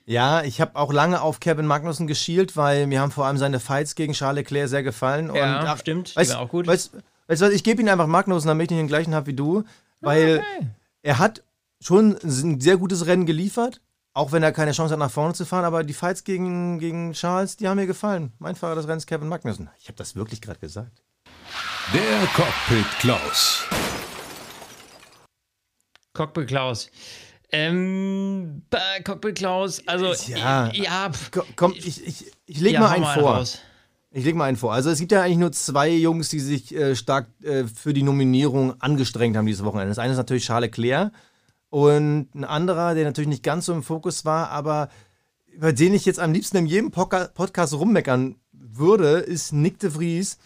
Ja, ich habe auch lange auf Kevin Magnussen geschielt, weil mir haben vor allem seine Fights gegen Charles Leclerc sehr gefallen. Ja, und, ach, stimmt, die Weißt, waren auch gut. Weißt, weißt du was, ich gebe ihn einfach Magnussen, damit ich nicht den gleichen habe wie du, weil er hat schon ein sehr gutes Rennen geliefert, auch wenn er keine Chance hat, nach vorne zu fahren, aber die Fights gegen, gegen Charles, die haben mir gefallen. Mein Fahrer des Rennens, Kevin Magnussen. Ich habe das wirklich gerade gesagt. Der Cockpit Klaus. Cockpit Klaus. Ähm, äh, Cockpit Klaus, also Ja. äh, ja, Ko- Komm, ich, ich, ich leg ja, mal einen vor. raus. Ich leg mal einen vor. Also es gibt ja eigentlich nur zwei Jungs, die sich äh, stark äh, für die Nominierung angestrengt haben dieses Wochenende. Das eine ist natürlich Charles Leclerc und ein anderer, der natürlich nicht ganz so im Fokus war, aber über den ich jetzt am liebsten in jedem Podca Podcast rummeckern würde, ist Nick de Vries.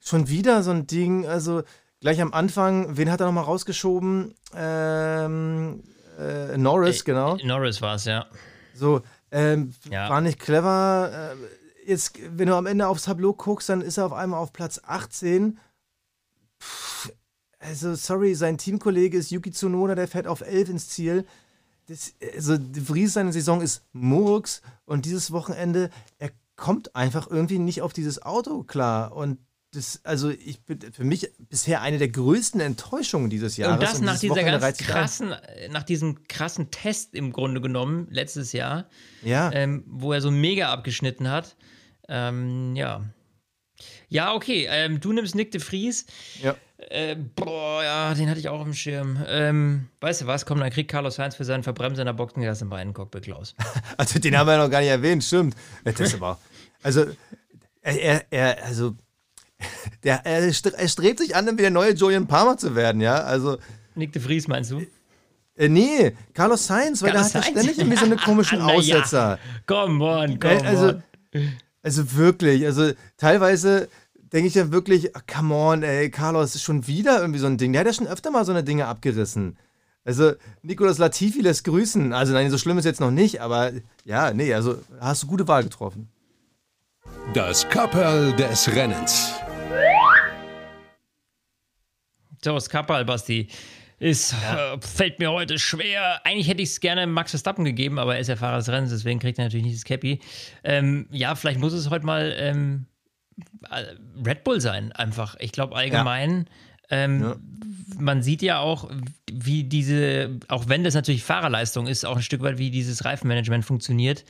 Schon wieder so ein Ding, also gleich am Anfang, wen hat er nochmal rausgeschoben? Ähm, äh, Norris, genau. Norris war es, ja. So, ähm, Ja. war nicht clever. Ähm, jetzt, wenn du am Ende aufs Tableau guckst, dann ist er auf einmal auf Platz 18. Pff, also, sorry, sein Teamkollege ist Yuki Tsunoda, der fährt auf 11 ins Ziel. Das, also, De Vries seine Saison ist Murks und dieses Wochenende, er kommt einfach irgendwie nicht auf dieses Auto klar. Und das, also, ich bin für mich bisher eine der größten Enttäuschungen dieses Jahres. Und das nach dieses dieser Wochenende ganz krassen, äh, nach diesem krassen Test im Grunde genommen letztes Jahr, Ja. ähm, wo er so mega abgeschnitten hat. Ähm, ja. Ja, okay. Ähm, du nimmst Nick de Vries. ja. Äh, boah, ja, den hatte ich auch auf dem Schirm. Ähm, weißt du was? Komm, dann kriegt Carlos Sainz für seinen Verbremsen in der Boxengasse bei einem Cockpit Klaus. [laughs] Also den haben wir noch gar nicht erwähnt, stimmt. Das ist aber. Also, er, er also, der, er, er strebt sich an, wie der neue Julian Palmer zu werden, ja. Also, Nick de Vries meinst du? äh, nee, Carlos Sainz, weil Carlos der hat ja Sainz? ständig irgendwie so eine komischen [laughs] ja. Aussetzer. Come on, come Äh, also, on. also wirklich, also teilweise denke ich ja wirklich, ach, come on, ey, Carlos ist schon wieder irgendwie so ein Ding. Der hat ja schon öfter mal so eine Dinge abgerissen. Also, Nicolas Latifi lässt grüßen. Also, nein, so schlimm ist jetzt noch nicht, aber ja, nee, also hast du gute Wahl getroffen. Das Kapperl des Rennens. So, das Kapperl, Basti. Ist, äh, fällt mir heute schwer. Eigentlich hätte ich es gerne Max Verstappen gegeben, aber er ist ja Fahrer des Rennens, deswegen kriegt er natürlich nicht das Cappy. Ähm, ja, vielleicht muss es heute mal ähm, äh, Red Bull sein, einfach. Ich glaube allgemein. Ähm, Ja. Man sieht ja auch, wie diese, auch wenn das natürlich Fahrerleistung ist, auch ein Stück weit, wie dieses Reifenmanagement funktioniert,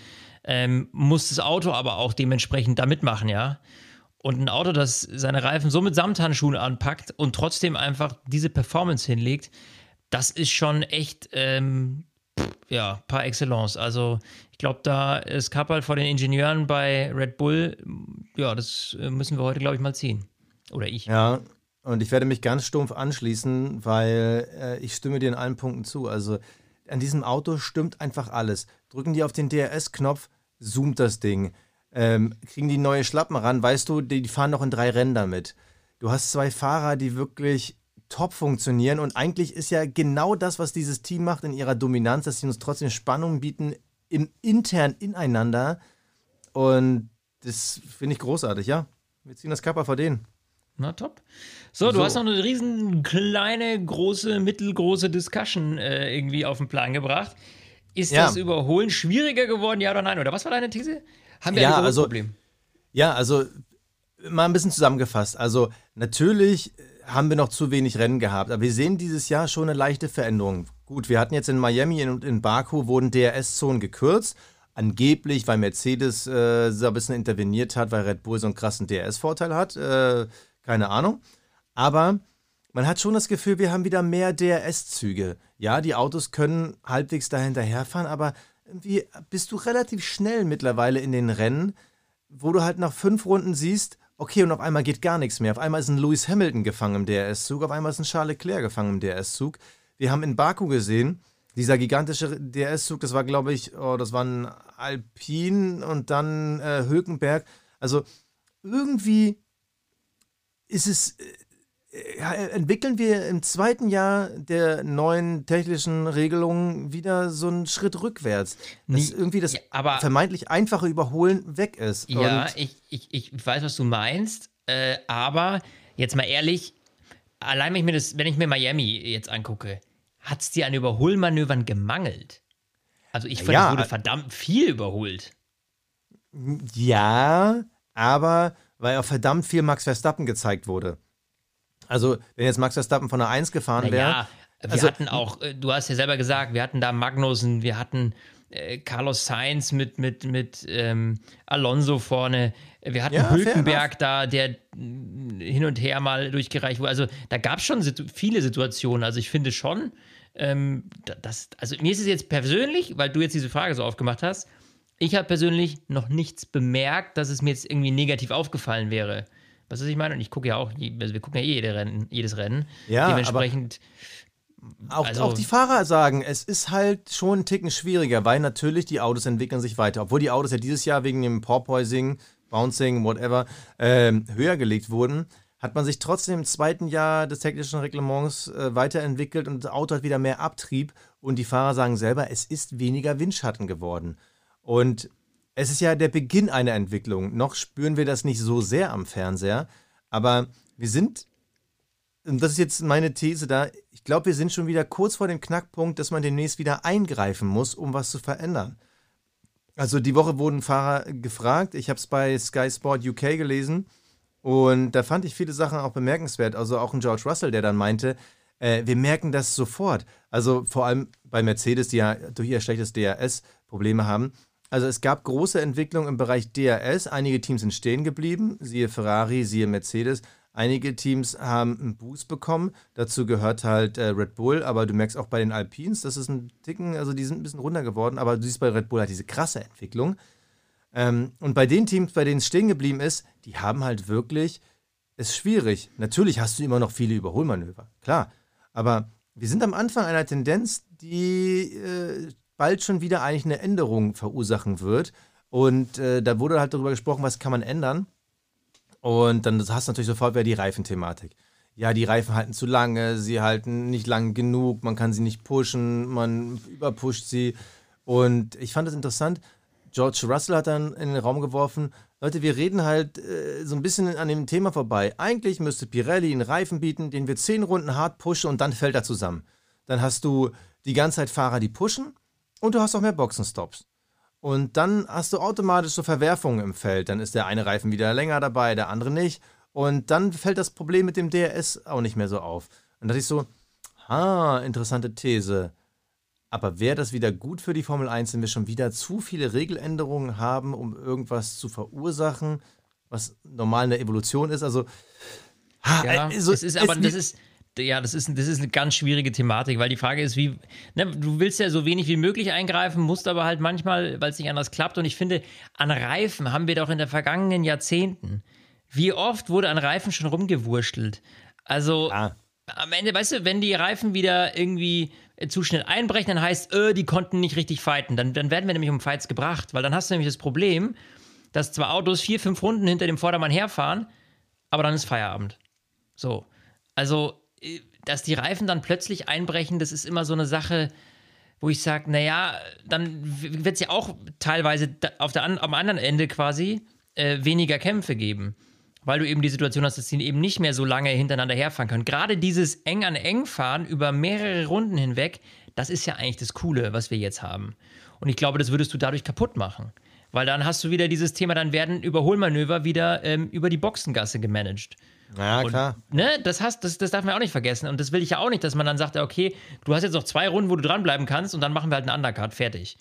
ähm, muss das Auto aber auch dementsprechend da mitmachen, ja. Und ein Auto, das seine Reifen so mit Samthandschuhen anpackt und trotzdem einfach diese Performance hinlegt, das ist schon echt, ähm, ja, par excellence. Also, ich glaube, da ist Kappal vor den Ingenieuren bei Red Bull, ja, das äh, müssen wir heute, glaube ich, mal ziehen. Oder ich. Ja, und ich werde mich ganz stumpf anschließen, weil äh, ich stimme dir in allen Punkten zu. Also an diesem Auto stimmt einfach alles. Drücken die auf den DRS-Knopf, zoomt das Ding. Ähm, kriegen die neue Schlappen ran, weißt du, die, die fahren noch in drei Rennen damit. Du hast zwei Fahrer, die wirklich top funktionieren und eigentlich ist ja genau das, was dieses Team macht in ihrer Dominanz, dass sie uns trotzdem Spannung bieten im intern ineinander und das finde ich großartig, ja. Wir ziehen das Kappa vor denen. Na top. So, du So. hast noch eine riesen kleine, große, mittelgroße Discussion äh, irgendwie auf den Plan gebracht. Ist Ja. das Überholen schwieriger geworden, ja oder nein? Oder was war deine These? Haben wir Ja, ein also- Überholproblem? Ja, also mal ein bisschen zusammengefasst. Also natürlich haben wir noch zu wenig Rennen gehabt, aber wir sehen dieses Jahr schon eine leichte Veränderung. Gut, wir hatten jetzt in Miami und in Baku wurden DRS-Zonen gekürzt. Angeblich, weil Mercedes äh, so ein bisschen interveniert hat, weil Red Bull so einen krassen DRS-Vorteil hat. Äh, keine Ahnung. Aber man hat schon das Gefühl, wir haben wieder mehr DRS-Züge. Ja, die Autos können halbwegs da hinterherfahren, aber irgendwie bist du relativ schnell mittlerweile in den Rennen, wo du halt nach fünf Runden siehst, okay, und auf einmal geht gar nichts mehr. Auf einmal ist ein Lewis Hamilton gefangen im DRS-Zug, auf einmal ist ein Charles Leclerc gefangen im DRS-Zug. Wir haben in Baku gesehen, dieser gigantische DRS-Zug, das war, glaube ich, oh, das waren Alpin und dann äh, Hülkenberg. Also irgendwie ist es, äh, entwickeln wir im zweiten Jahr der neuen technischen Regelungen wieder so einen Schritt rückwärts. Dass Nie- irgendwie das Ja, aber- vermeintlich einfache Überholen weg ist. Ja, ich, ich, ich weiß, was du meinst, äh, aber jetzt mal ehrlich, allein wenn ich mir, das, wenn ich mir Miami jetzt angucke, hat es dir an Überholmanövern gemangelt? Also ich fand, Ja, es wurde äh, verdammt viel überholt. ja, aber weil auch verdammt viel Max Verstappen gezeigt wurde. Also, wenn jetzt Max Verstappen von der 1 gefahren wäre. Naja, wir also- hatten auch, äh, du hast ja selber gesagt, wir hatten da Magnussen, wir hatten äh, Carlos Sainz mit, mit, mit ähm, Alonso vorne. Wir hatten Ja, Hülkenberg da, der mh, hin und her mal durchgereicht wurde. Also da gab es schon situ viele Situationen. Also ich finde schon, ähm, da- das, also mir ist es jetzt persönlich, weil du jetzt diese Frage so aufgemacht hast, ich habe persönlich noch nichts bemerkt, dass es mir jetzt irgendwie negativ aufgefallen wäre. Was ist, ich meine? Und ich gucke ja auch, also wir gucken ja eh jede Rennen, jedes Rennen. Ja, Dementsprechend, Auch, Also- auch die Fahrer sagen, es ist halt schon einen Ticken schwieriger, weil natürlich die Autos entwickeln sich weiter. Obwohl die Autos ja dieses Jahr wegen dem Porpoising, Bouncing, whatever, ähm, höher gelegt wurden, hat man sich trotzdem im zweiten Jahr des technischen Reglements äh, weiterentwickelt und das Auto hat wieder mehr Abtrieb und die Fahrer sagen selber, es ist weniger Windschatten geworden. Und es ist ja der Beginn einer Entwicklung. Noch spüren wir das nicht so sehr am Fernseher, aber wir sind und das ist jetzt meine These da, ich glaube, wir sind schon wieder kurz vor dem Knackpunkt, dass man demnächst wieder eingreifen muss, um was zu verändern. Also die Woche wurden Fahrer gefragt, ich habe es bei Sky Sport UK gelesen und da fand ich viele Sachen auch bemerkenswert. Also auch ein George Russell, der dann meinte, äh, wir merken das sofort. Also vor allem bei Mercedes, die ja durch ihr schlechtes DRS Probleme haben. Also es gab große Entwicklungen im Bereich DRS. Einige Teams sind stehen geblieben, siehe Ferrari, siehe Mercedes. Einige Teams haben einen Boost bekommen. Dazu gehört halt äh, Red Bull, aber du merkst auch bei den Alpines, das ist ein Ticken, also die sind ein bisschen runter geworden, aber du siehst bei Red Bull halt diese krasse Entwicklung. Ähm, und bei den Teams, bei denen es stehen geblieben ist, die haben halt wirklich es schwierig. Natürlich hast du immer noch viele Überholmanöver, klar. Aber wir sind am Anfang einer Tendenz, die äh, bald schon wieder eigentlich eine Änderung verursachen wird. Und äh, da wurde halt darüber gesprochen, was kann man ändern. Und dann hast du natürlich sofort wieder die Reifenthematik. Ja, die Reifen halten zu lange, sie halten nicht lang genug, man kann sie nicht pushen, man überpusht sie. Und ich fand es interessant, George Russell hat dann in den Raum geworfen, Leute, wir reden halt äh, so ein bisschen an dem Thema vorbei. Eigentlich müsste Pirelli einen Reifen bieten, den wir zehn Runden hart pushen und dann fällt er zusammen. Dann hast du die ganze Zeit Fahrer, die pushen und du hast auch mehr Boxenstops. Und dann hast du automatisch so Verwerfungen im Feld. Dann ist der eine Reifen wieder länger dabei, der andere nicht. Und dann fällt das Problem mit dem DRS auch nicht mehr so auf. Und da ich so, ha, interessante These. Aber wäre das wieder gut für die Formel 1, wenn wir schon wieder zu viele Regeländerungen haben, um irgendwas zu verursachen, was normal eine Evolution ist? Also, ha, Ja, also, es ist aber, es- das ist, ja, das ist, das ist eine ganz schwierige Thematik, weil die Frage ist, wie, ne, du willst ja so wenig wie möglich eingreifen, musst aber halt manchmal, weil es nicht anders klappt. Und ich finde, an Reifen haben wir doch in den vergangenen Jahrzehnten, wie oft wurde an Reifen schon rumgewurschtelt? Also, Ah. am Ende, weißt du, wenn die Reifen wieder irgendwie äh, zu schnell einbrechen, dann heißt, äh, die konnten nicht richtig fighten. Dann, dann werden wir nämlich um Fights gebracht, weil dann hast du nämlich das Problem, dass zwei Autos vier, fünf Runden hinter dem Vordermann herfahren, aber dann ist Feierabend. So. Also, dass die Reifen dann plötzlich einbrechen, das ist immer so eine Sache, wo ich sage, naja, dann wird es ja auch teilweise auf der am anderen Ende quasi äh, weniger Kämpfe geben. Weil du eben die Situation hast, dass sie eben nicht mehr so lange hintereinander herfahren können. Gerade dieses eng an eng fahren über mehrere Runden hinweg, das ist ja eigentlich das Coole, was wir jetzt haben. Und ich glaube, das würdest du dadurch kaputt machen. Weil dann hast du wieder dieses Thema, dann werden Überholmanöver wieder ähm, über die Boxengasse gemanagt. Ja, klar. Ne, das, hast, das, das darf man auch nicht vergessen. Und das will ich ja auch nicht, dass man dann sagt, okay, du hast jetzt noch zwei Runden, wo du dranbleiben kannst und dann machen wir halt einen Undercard, fertig.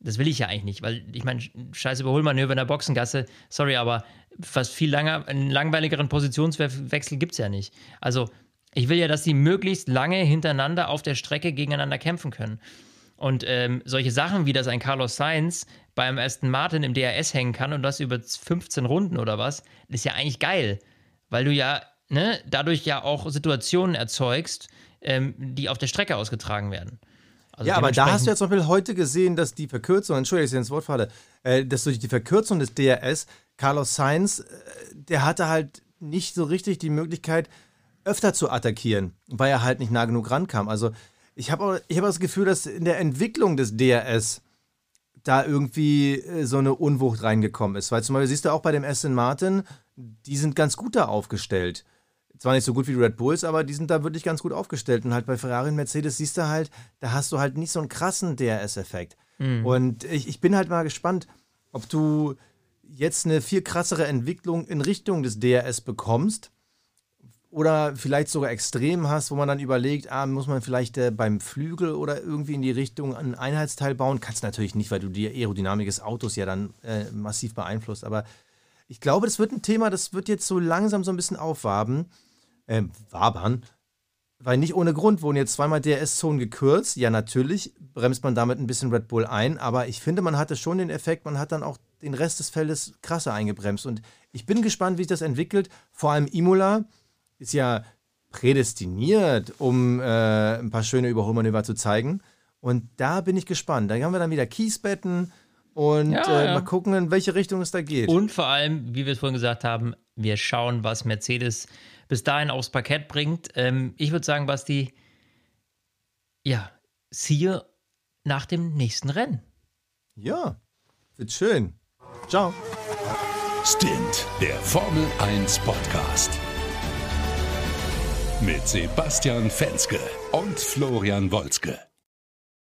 Das will ich ja eigentlich nicht, weil ich meine, scheiß Überholmanöver in der Boxengasse, sorry, aber fast viel langer, einen langweiligeren Positionswechsel gibt es ja nicht. Also, ich will ja, dass sie möglichst lange hintereinander auf der Strecke gegeneinander kämpfen können. Und ähm, solche Sachen wie, dass ein Carlos Sainz beim Aston Martin im DRS hängen kann und das über 15 Runden oder was, ist ja eigentlich geil. Weil du ja ne, dadurch ja auch Situationen erzeugst, ähm, die auf der Strecke ausgetragen werden. Also Ja, aber da hast du ja zum Beispiel heute gesehen, dass die Verkürzung, Entschuldigung, dass ich ins Wort falle, äh, dass durch die Verkürzung des DRS Carlos Sainz, äh, der hatte halt nicht so richtig die Möglichkeit, öfter zu attackieren, weil er halt nicht nah genug rankam. Also ich habe auch- ich hab auch das Gefühl, dass in der Entwicklung des DRS da irgendwie äh, so eine Unwucht reingekommen ist. Weil zum Beispiel siehst du auch bei dem Aston Martin, die sind ganz gut da aufgestellt. Zwar nicht so gut wie die Red Bulls, aber die sind da wirklich ganz gut aufgestellt. Und halt bei Ferrari und Mercedes siehst du halt, da hast du halt nicht so einen krassen DRS-Effekt. Und ich, ich bin halt mal gespannt, ob du jetzt eine viel krassere Entwicklung in Richtung des DRS bekommst oder vielleicht sogar extrem hast, wo man dann überlegt, ah, muss man vielleicht äh, beim Flügel oder irgendwie in die Richtung ein Einheitsteil bauen? Kannst du natürlich nicht, weil du die Aerodynamik des Autos ja dann äh, massiv beeinflusst. Aber ich glaube, das wird ein Thema, das wird jetzt so langsam so ein bisschen aufwaben, äh, wabern. Weil nicht ohne Grund wurden jetzt zweimal DRS-Zonen gekürzt. Ja, natürlich bremst man damit ein bisschen Red Bull ein, aber ich finde, man hatte schon den Effekt, man hat dann auch den Rest des Feldes krasser eingebremst. Und ich bin gespannt, wie sich das entwickelt. Vor allem Imola ist ja prädestiniert, um äh, ein paar schöne Überholmanöver zu zeigen. Und da bin ich gespannt. Da haben wir dann wieder Kiesbetten und Ja, äh, ja. mal gucken, in welche Richtung es da geht. Und vor allem, wie wir es vorhin gesagt haben, wir schauen, was Mercedes bis dahin aufs Parkett bringt. Ähm, ich würde sagen, Basti, ja, siehe nach dem nächsten Rennen. ja, wird schön. Ciao. Stint, der Formel 1 Podcast. Mit Sebastian Fenske und Florian Wolzke.